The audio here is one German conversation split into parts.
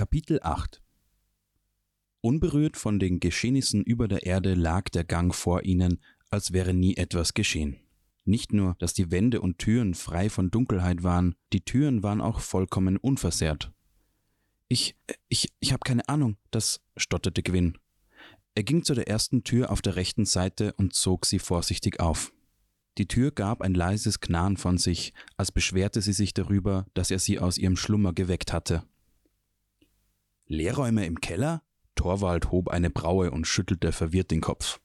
Kapitel 8 Unberührt von den Geschehnissen über der Erde lag der Gang vor ihnen, als wäre nie etwas geschehen. Nicht nur, dass die Wände und Türen frei von Dunkelheit waren, die Türen waren auch vollkommen unversehrt. Ich, ich, ich habe keine Ahnung, das stotterte Gwyn. Er ging zu der ersten Tür auf der rechten Seite und zog sie vorsichtig auf. Die Tür gab ein leises Knarren von sich, als beschwerte sie sich darüber, dass er sie aus ihrem Schlummer geweckt hatte. Lehrräume im Keller? Torwald hob eine Braue und schüttelte verwirrt den Kopf.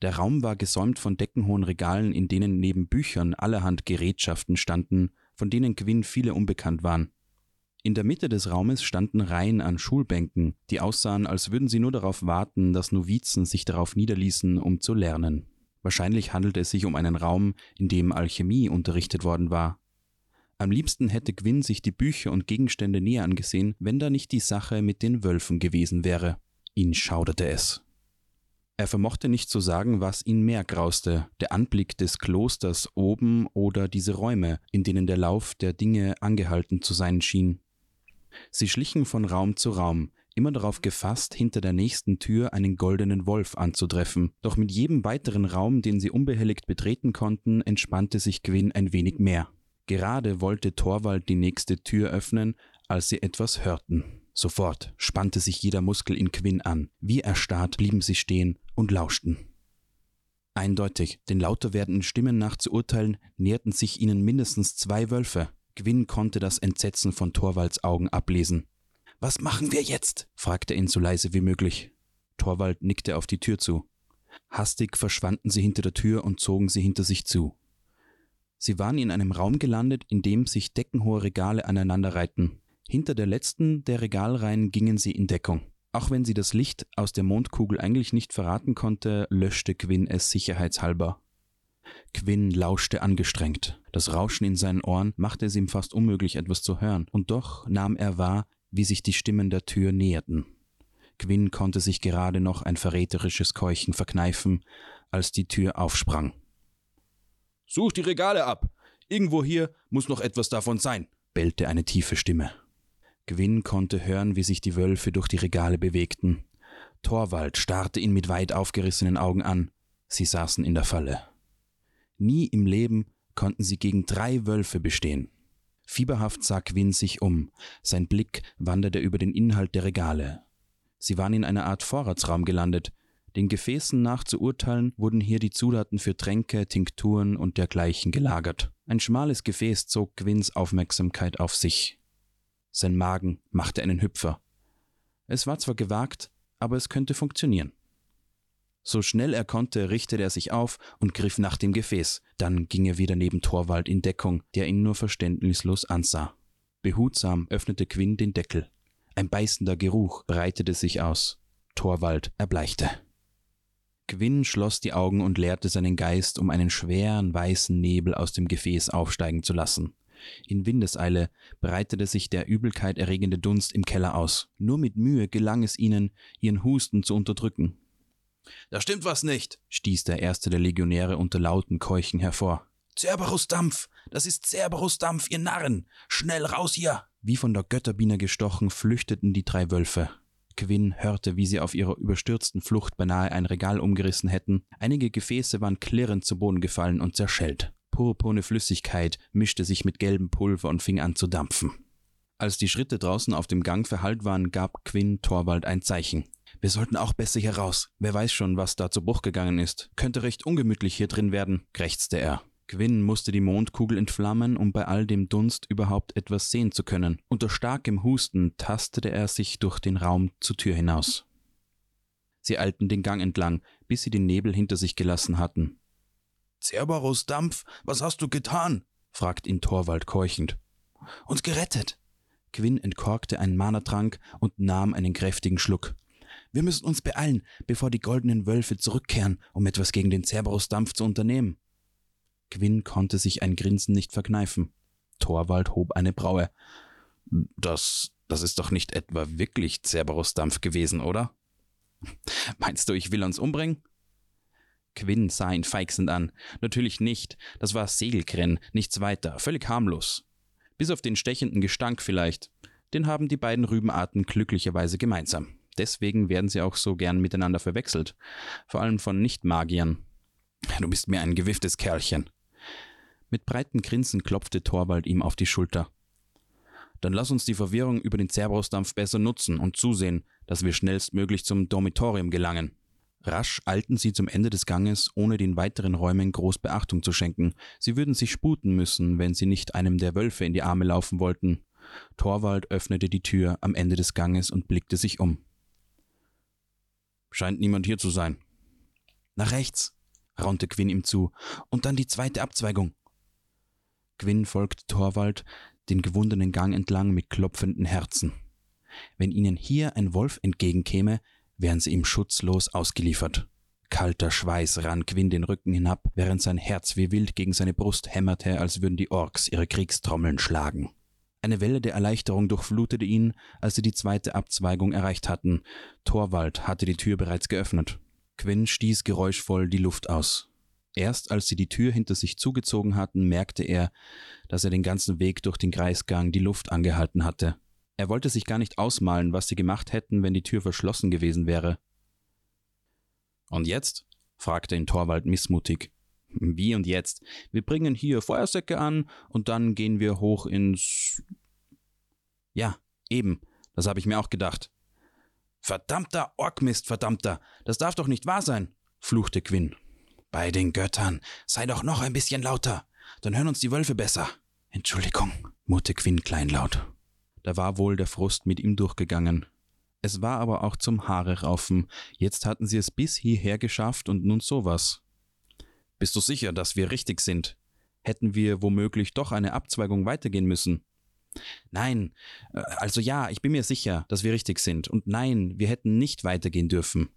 Der Raum war gesäumt von deckenhohen Regalen, in denen neben Büchern allerhand Gerätschaften standen, von denen Gwyn viele unbekannt waren. In der Mitte des Raumes standen Reihen an Schulbänken, die aussahen, als würden sie nur darauf warten, dass Novizen sich darauf niederließen, um zu lernen. Wahrscheinlich handelte es sich um einen Raum, in dem Alchemie unterrichtet worden war. Am liebsten hätte Gwyn sich die Bücher und Gegenstände näher angesehen, wenn da nicht die Sache mit den Wölfen gewesen wäre. Ihn schauderte es. Er vermochte nicht zu sagen, was ihn mehr grauste, der Anblick des Klosters oben oder diese Räume, in denen der Lauf der Dinge angehalten zu sein schien. Sie schlichen von Raum zu Raum, immer darauf gefasst, hinter der nächsten Tür einen goldenen Wolf anzutreffen, doch mit jedem weiteren Raum, den sie unbehelligt betreten konnten, entspannte sich Gwyn ein wenig mehr. Gerade wollte Torwald die nächste Tür öffnen, als sie etwas hörten. Sofort spannte sich jeder Muskel in Quinn an. Wie erstarrt blieben sie stehen und lauschten. Eindeutig, den lauter werdenden Stimmen nach zu urteilen, näherten sich ihnen mindestens zwei Wölfe. Gwyn konnte das Entsetzen von Torvalds Augen ablesen. Was machen wir jetzt? fragte er ihn so leise wie möglich. Torwald nickte auf die Tür zu. Hastig verschwanden sie hinter der Tür und zogen sie hinter sich zu. Sie waren in einem Raum gelandet, in dem sich deckenhohe Regale aneinanderreihten. Hinter der letzten der Regalreihen gingen sie in Deckung. Auch wenn sie das Licht aus der Mondkugel eigentlich nicht verraten konnte, löschte Quinn es sicherheitshalber. Quinn lauschte angestrengt. Das Rauschen in seinen Ohren machte es ihm fast unmöglich, etwas zu hören, und doch nahm er wahr, wie sich die Stimmen der Tür näherten. Quinn konnte sich gerade noch ein verräterisches Keuchen verkneifen, als die Tür aufsprang. Such die Regale ab. Irgendwo hier muss noch etwas davon sein, bellte eine tiefe Stimme. Gwyn konnte hören, wie sich die Wölfe durch die Regale bewegten. Torwald starrte ihn mit weit aufgerissenen Augen an. Sie saßen in der Falle. Nie im Leben konnten sie gegen drei Wölfe bestehen. Fieberhaft sah Quinn sich um. Sein Blick wanderte über den Inhalt der Regale. Sie waren in einer Art Vorratsraum gelandet. Den Gefäßen nach zu urteilen, wurden hier die Zutaten für Tränke, Tinkturen und dergleichen gelagert. Ein schmales Gefäß zog Gwynns Aufmerksamkeit auf sich. Sein Magen machte einen Hüpfer. Es war zwar gewagt, aber es könnte funktionieren. So schnell er konnte, richtete er sich auf und griff nach dem Gefäß. Dann ging er wieder neben Torwald in Deckung, der ihn nur verständnislos ansah. Behutsam öffnete Quinn den Deckel. Ein beißender Geruch breitete sich aus. Torwald erbleichte. Quinn schloss die Augen und leerte seinen Geist, um einen schweren weißen Nebel aus dem Gefäß aufsteigen zu lassen. In Windeseile breitete sich der Übelkeit erregende Dunst im Keller aus. Nur mit Mühe gelang es ihnen, ihren Husten zu unterdrücken. Da stimmt was nicht, stieß der erste der Legionäre unter lauten Keuchen hervor. Cerberus-Dampf! Das ist Cerberus-Dampf, ihr Narren! Schnell raus hier! Wie von der Götterbiene gestochen, flüchteten die drei Wölfe. Quinn hörte, wie sie auf ihrer überstürzten Flucht beinahe ein Regal umgerissen hätten. Einige Gefäße waren klirrend zu Boden gefallen und zerschellt. Purpurne Flüssigkeit mischte sich mit gelbem Pulver und fing an zu dampfen. Als die Schritte draußen auf dem Gang verhallt waren, gab Quinn Torwald ein Zeichen. Wir sollten auch besser hier raus. Wer weiß schon, was da zu Bruch gegangen ist. Könnte recht ungemütlich hier drin werden, krächzte er. Quinn musste die Mondkugel entflammen, um bei all dem Dunst überhaupt etwas sehen zu können. Unter starkem Husten tastete er sich durch den Raum zur Tür hinaus. Sie eilten den Gang entlang, bis sie den Nebel hinter sich gelassen hatten. Cerberus Dampf, was hast du getan? fragt ihn Torwald keuchend. Uns gerettet. Quinn entkorkte einen Manatrank und nahm einen kräftigen Schluck. Wir müssen uns beeilen, bevor die goldenen Wölfe zurückkehren, um etwas gegen den Cerberus-Dampf zu unternehmen. Quinn konnte sich ein Grinsen nicht verkneifen. Torwald hob eine Braue. Das, das ist doch nicht etwa wirklich Cerberus-Dampf gewesen, oder? Meinst du, ich will uns umbringen? Quinn sah ihn feixend an. Natürlich nicht. Das war Segelkrenn, nichts weiter, völlig harmlos. Bis auf den stechenden Gestank vielleicht. Den haben die beiden Rübenarten glücklicherweise gemeinsam. Deswegen werden sie auch so gern miteinander verwechselt. Vor allem von Nicht-Magiern. Du bist mir ein gewifftes Kerlchen. Mit breiten Grinsen klopfte Torwald ihm auf die Schulter. Dann lass uns die Verwirrung über den Cerberusdampf besser nutzen und zusehen, dass wir schnellstmöglich zum Dormitorium gelangen. Rasch eilten sie zum Ende des Ganges, ohne den weiteren Räumen groß Beachtung zu schenken. Sie würden sich sputen müssen, wenn sie nicht einem der Wölfe in die Arme laufen wollten. Torwald öffnete die Tür am Ende des Ganges und blickte sich um. Scheint niemand hier zu sein. Nach rechts, raunte Quinn ihm zu, und dann die zweite Abzweigung. Quinn folgte Torwald den gewundenen Gang entlang mit klopfenden Herzen. Wenn ihnen hier ein Wolf entgegenkäme, wären sie ihm schutzlos ausgeliefert. Kalter Schweiß rann Quinn den Rücken hinab, während sein Herz wie wild gegen seine Brust hämmerte, als würden die Orks ihre Kriegstrommeln schlagen. Eine Welle der Erleichterung durchflutete ihn, als sie die zweite Abzweigung erreicht hatten. Torwald hatte die Tür bereits geöffnet. Quinn stieß geräuschvoll die Luft aus. Erst als sie die Tür hinter sich zugezogen hatten, merkte er, dass er den ganzen Weg durch den Kreisgang die Luft angehalten hatte. Er wollte sich gar nicht ausmalen, was sie gemacht hätten, wenn die Tür verschlossen gewesen wäre. Und jetzt? fragte ihn Torwald missmutig. Wie und jetzt? Wir bringen hier Feuersäcke an und dann gehen wir hoch ins. Ja, eben, das habe ich mir auch gedacht. Verdammter Orkmist, verdammter, das darf doch nicht wahr sein, fluchte Quinn. Bei den Göttern, sei doch noch ein bisschen lauter, dann hören uns die Wölfe besser. Entschuldigung, murrte Quinn kleinlaut. Da war wohl der Frust mit ihm durchgegangen. Es war aber auch zum Haare raufen. Jetzt hatten sie es bis hierher geschafft und nun sowas. Bist du sicher, dass wir richtig sind? Hätten wir womöglich doch eine Abzweigung weitergehen müssen? Nein, äh, also ja, ich bin mir sicher, dass wir richtig sind. Und nein, wir hätten nicht weitergehen dürfen.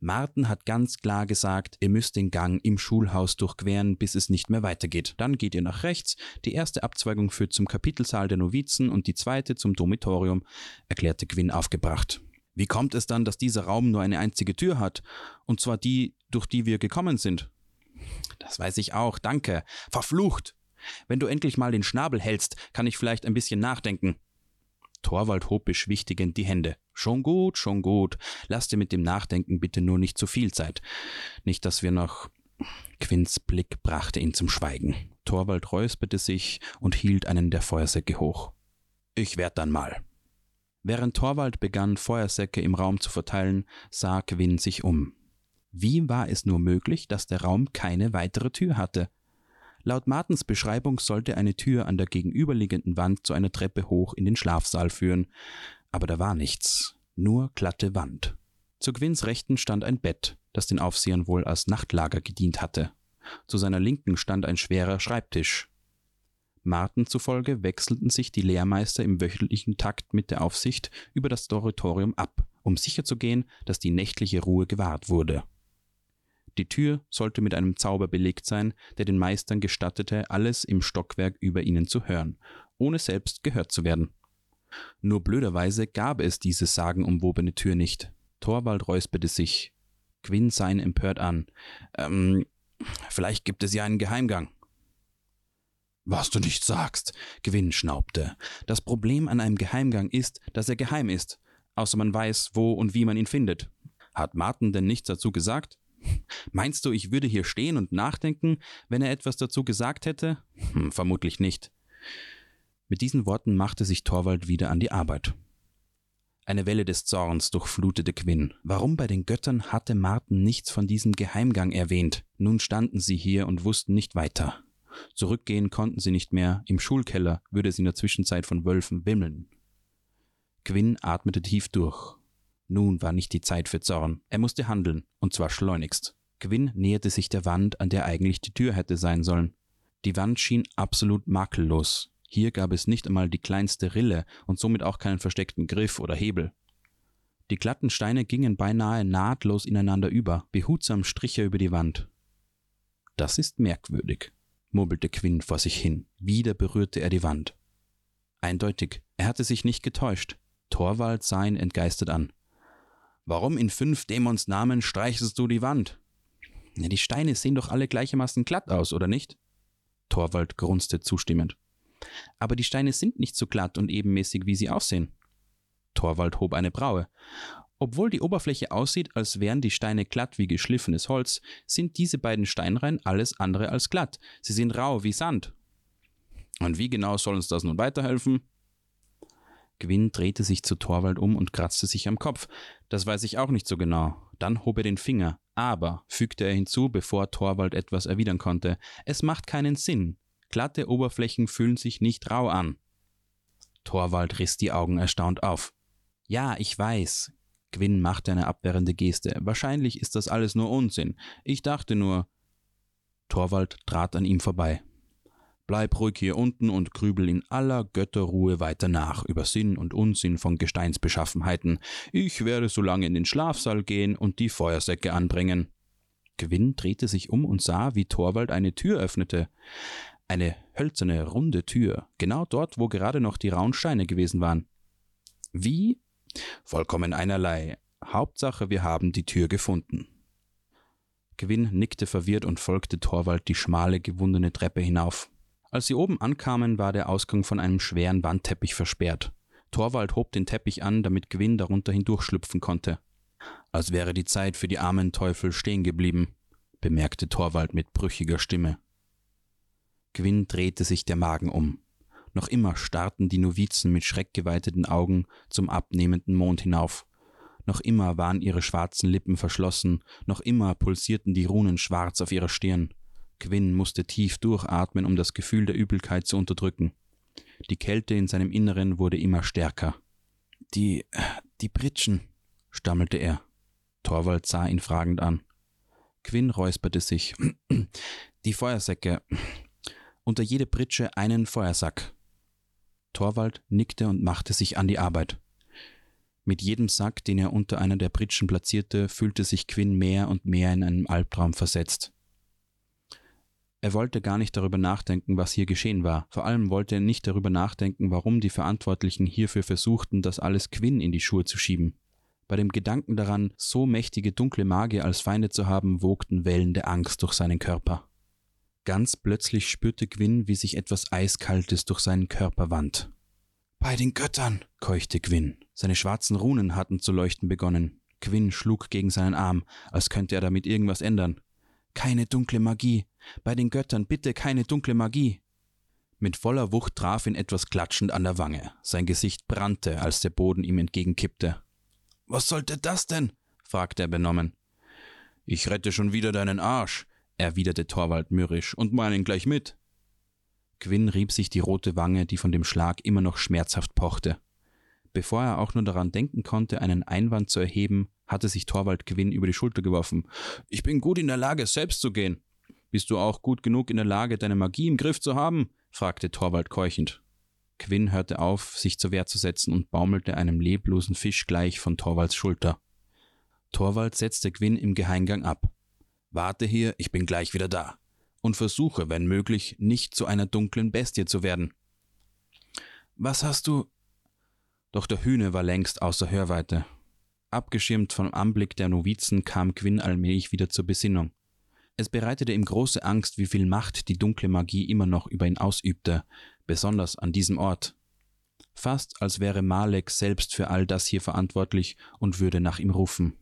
Martin hat ganz klar gesagt, ihr müsst den Gang im Schulhaus durchqueren, bis es nicht mehr weitergeht. Dann geht ihr nach rechts. Die erste Abzweigung führt zum Kapitelsaal der Novizen und die zweite zum Dormitorium, erklärte Quinn aufgebracht. Wie kommt es dann, dass dieser Raum nur eine einzige Tür hat? Und zwar die, durch die wir gekommen sind? Das weiß ich auch, danke. Verflucht! Wenn du endlich mal den Schnabel hältst, kann ich vielleicht ein bisschen nachdenken. Torwald hob beschwichtigend die Hände. Schon gut, schon gut. Lass dir mit dem Nachdenken bitte nur nicht zu viel Zeit. Nicht, dass wir noch. Quinns Blick brachte ihn zum Schweigen. Torwald räusperte sich und hielt einen der Feuersäcke hoch. Ich werd dann mal. Während Torwald begann, Feuersäcke im Raum zu verteilen, sah Quinn sich um. Wie war es nur möglich, dass der Raum keine weitere Tür hatte? Laut Martens Beschreibung sollte eine Tür an der gegenüberliegenden Wand zu einer Treppe hoch in den Schlafsaal führen, aber da war nichts, nur glatte Wand. Zu Gwynns Rechten stand ein Bett, das den Aufsehern wohl als Nachtlager gedient hatte. Zu seiner Linken stand ein schwerer Schreibtisch. Marten zufolge wechselten sich die Lehrmeister im wöchentlichen Takt mit der Aufsicht über das Dormitorium ab, um sicherzugehen, dass die nächtliche Ruhe gewahrt wurde. Die Tür sollte mit einem Zauber belegt sein, der den Meistern gestattete, alles im Stockwerk über ihnen zu hören, ohne selbst gehört zu werden. Nur blöderweise gab es diese sagenumwobene Tür nicht. Torwald räusperte sich. Quinn sah ihn empört an. Ähm, vielleicht gibt es ja einen Geheimgang. Was du nicht sagst, Gwyn schnaubte. Das Problem an einem Geheimgang ist, dass er geheim ist, außer man weiß, wo und wie man ihn findet. Hat Martin denn nichts dazu gesagt? Meinst du, ich würde hier stehen und nachdenken, wenn er etwas dazu gesagt hätte? Hm, vermutlich nicht. Mit diesen Worten machte sich Torwald wieder an die Arbeit. Eine Welle des Zorns durchflutete Quinn. Warum bei den Göttern hatte Martin nichts von diesem Geheimgang erwähnt? Nun standen sie hier und wussten nicht weiter. Zurückgehen konnten sie nicht mehr, im Schulkeller würde es in der Zwischenzeit von Wölfen wimmeln. Quinn atmete tief durch. Nun war nicht die Zeit für Zorn. Er musste handeln, und zwar schleunigst. Quinn näherte sich der Wand, an der eigentlich die Tür hätte sein sollen. Die Wand schien absolut makellos. Hier gab es nicht einmal die kleinste Rille und somit auch keinen versteckten Griff oder Hebel. Die glatten Steine gingen beinahe nahtlos ineinander über, behutsam strich er über die Wand. Das ist merkwürdig, murmelte Quinn vor sich hin. Wieder berührte er die Wand. Eindeutig, er hatte sich nicht getäuscht. Torwald sah ihn entgeistert an. Warum in fünf Dämons Namen streichst du die Wand? Ja, die Steine sehen doch alle gleichermaßen glatt aus, oder nicht? Torwald grunzte zustimmend. Aber die Steine sind nicht so glatt und ebenmäßig, wie sie aussehen. Torwald hob eine Braue. Obwohl die Oberfläche aussieht, als wären die Steine glatt wie geschliffenes Holz, sind diese beiden Steinreihen alles andere als glatt. Sie sind rau wie Sand. Und wie genau soll uns das nun weiterhelfen? Gwyn drehte sich zu Torwald um und kratzte sich am Kopf. Das weiß ich auch nicht so genau. Dann hob er den Finger. Aber, fügte er hinzu, bevor Torwald etwas erwidern konnte, es macht keinen Sinn. Glatte Oberflächen fühlen sich nicht rau an. Torwald riss die Augen erstaunt auf. Ja, ich weiß. Gwyn machte eine abwehrende Geste. Wahrscheinlich ist das alles nur Unsinn. Ich dachte nur. Torwald trat an ihm vorbei. Bleib ruhig hier unten und grübel in aller Götterruhe weiter nach über Sinn und Unsinn von Gesteinsbeschaffenheiten. Ich werde so lange in den Schlafsaal gehen und die Feuersäcke anbringen. Gwyn drehte sich um und sah, wie Torwald eine Tür öffnete. Eine hölzerne, runde Tür, genau dort, wo gerade noch die rauen Steine gewesen waren. Wie? Vollkommen einerlei. Hauptsache, wir haben die Tür gefunden. Gwyn nickte verwirrt und folgte Torwald die schmale, gewundene Treppe hinauf. Als sie oben ankamen, war der Ausgang von einem schweren Wandteppich versperrt. Torwald hob den Teppich an, damit Gwyn darunter hindurchschlüpfen konnte. Als wäre die Zeit für die armen Teufel stehen geblieben, bemerkte Torwald mit brüchiger Stimme. Gwyn drehte sich der Magen um. Noch immer starrten die Novizen mit schreckgeweiteten Augen zum abnehmenden Mond hinauf. Noch immer waren ihre schwarzen Lippen verschlossen, noch immer pulsierten die Runen schwarz auf ihrer Stirn. Quinn musste tief durchatmen, um das Gefühl der Übelkeit zu unterdrücken. Die Kälte in seinem Inneren wurde immer stärker. Die, die Pritschen, stammelte er. Torwald sah ihn fragend an. Quinn räusperte sich. Die Feuersäcke. Unter jede Pritsche einen Feuersack. Torwald nickte und machte sich an die Arbeit. Mit jedem Sack, den er unter einer der Pritschen platzierte, fühlte sich Quinn mehr und mehr in einen Albtraum versetzt. Er wollte gar nicht darüber nachdenken, was hier geschehen war. Vor allem wollte er nicht darüber nachdenken, warum die Verantwortlichen hierfür versuchten, das alles Quinn in die Schuhe zu schieben. Bei dem Gedanken daran, so mächtige dunkle Magier als Feinde zu haben, wogten Wellen der Angst durch seinen Körper. Ganz plötzlich spürte Gwyn, wie sich etwas Eiskaltes durch seinen Körper wand. Bei den Göttern, keuchte Gwyn. Seine schwarzen Runen hatten zu leuchten begonnen. Gwyn schlug gegen seinen Arm, als könnte er damit irgendwas ändern. Keine dunkle Magie. Bei den Göttern bitte keine dunkle Magie. Mit voller Wucht traf ihn etwas klatschend an der Wange. Sein Gesicht brannte, als der Boden ihm entgegenkippte. Was sollte das denn? fragte er benommen. Ich rette schon wieder deinen Arsch, erwiderte Torwald mürrisch, und meinen gleich mit. Quinn rieb sich die rote Wange, die von dem Schlag immer noch schmerzhaft pochte. Bevor er auch nur daran denken konnte, einen Einwand zu erheben, hatte sich Torwald Gewinn über die Schulter geworfen. Ich bin gut in der Lage, selbst zu gehen. Bist du auch gut genug in der Lage, deine Magie im Griff zu haben? fragte Torwald keuchend. Quinn hörte auf, sich zur Wehr zu setzen und baumelte einem leblosen Fisch gleich von Torvalds Schulter. Torwald setzte Quinn im Geheimgang ab. Warte hier, ich bin gleich wieder da. Und versuche, wenn möglich, nicht zu einer dunklen Bestie zu werden. Was hast du? Doch der Hühne war längst außer Hörweite. Abgeschirmt vom Anblick der Novizen kam Quinn allmählich wieder zur Besinnung. Es bereitete ihm große Angst, wie viel Macht die dunkle Magie immer noch über ihn ausübte, besonders an diesem Ort. Fast als wäre Malek selbst für all das hier verantwortlich und würde nach ihm rufen.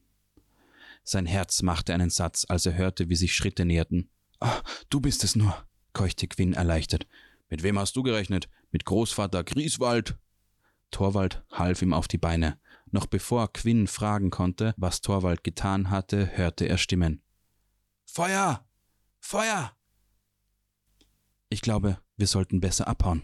Sein Herz machte einen Satz, als er hörte, wie sich Schritte näherten. Ah, du bist es nur, keuchte Quinn erleichtert. Mit wem hast du gerechnet? Mit Großvater Grieswald? Torwald half ihm auf die Beine. Noch bevor Quinn fragen konnte, was Torwald getan hatte, hörte er Stimmen. Feuer! Feuer! Ich glaube, wir sollten besser abhauen.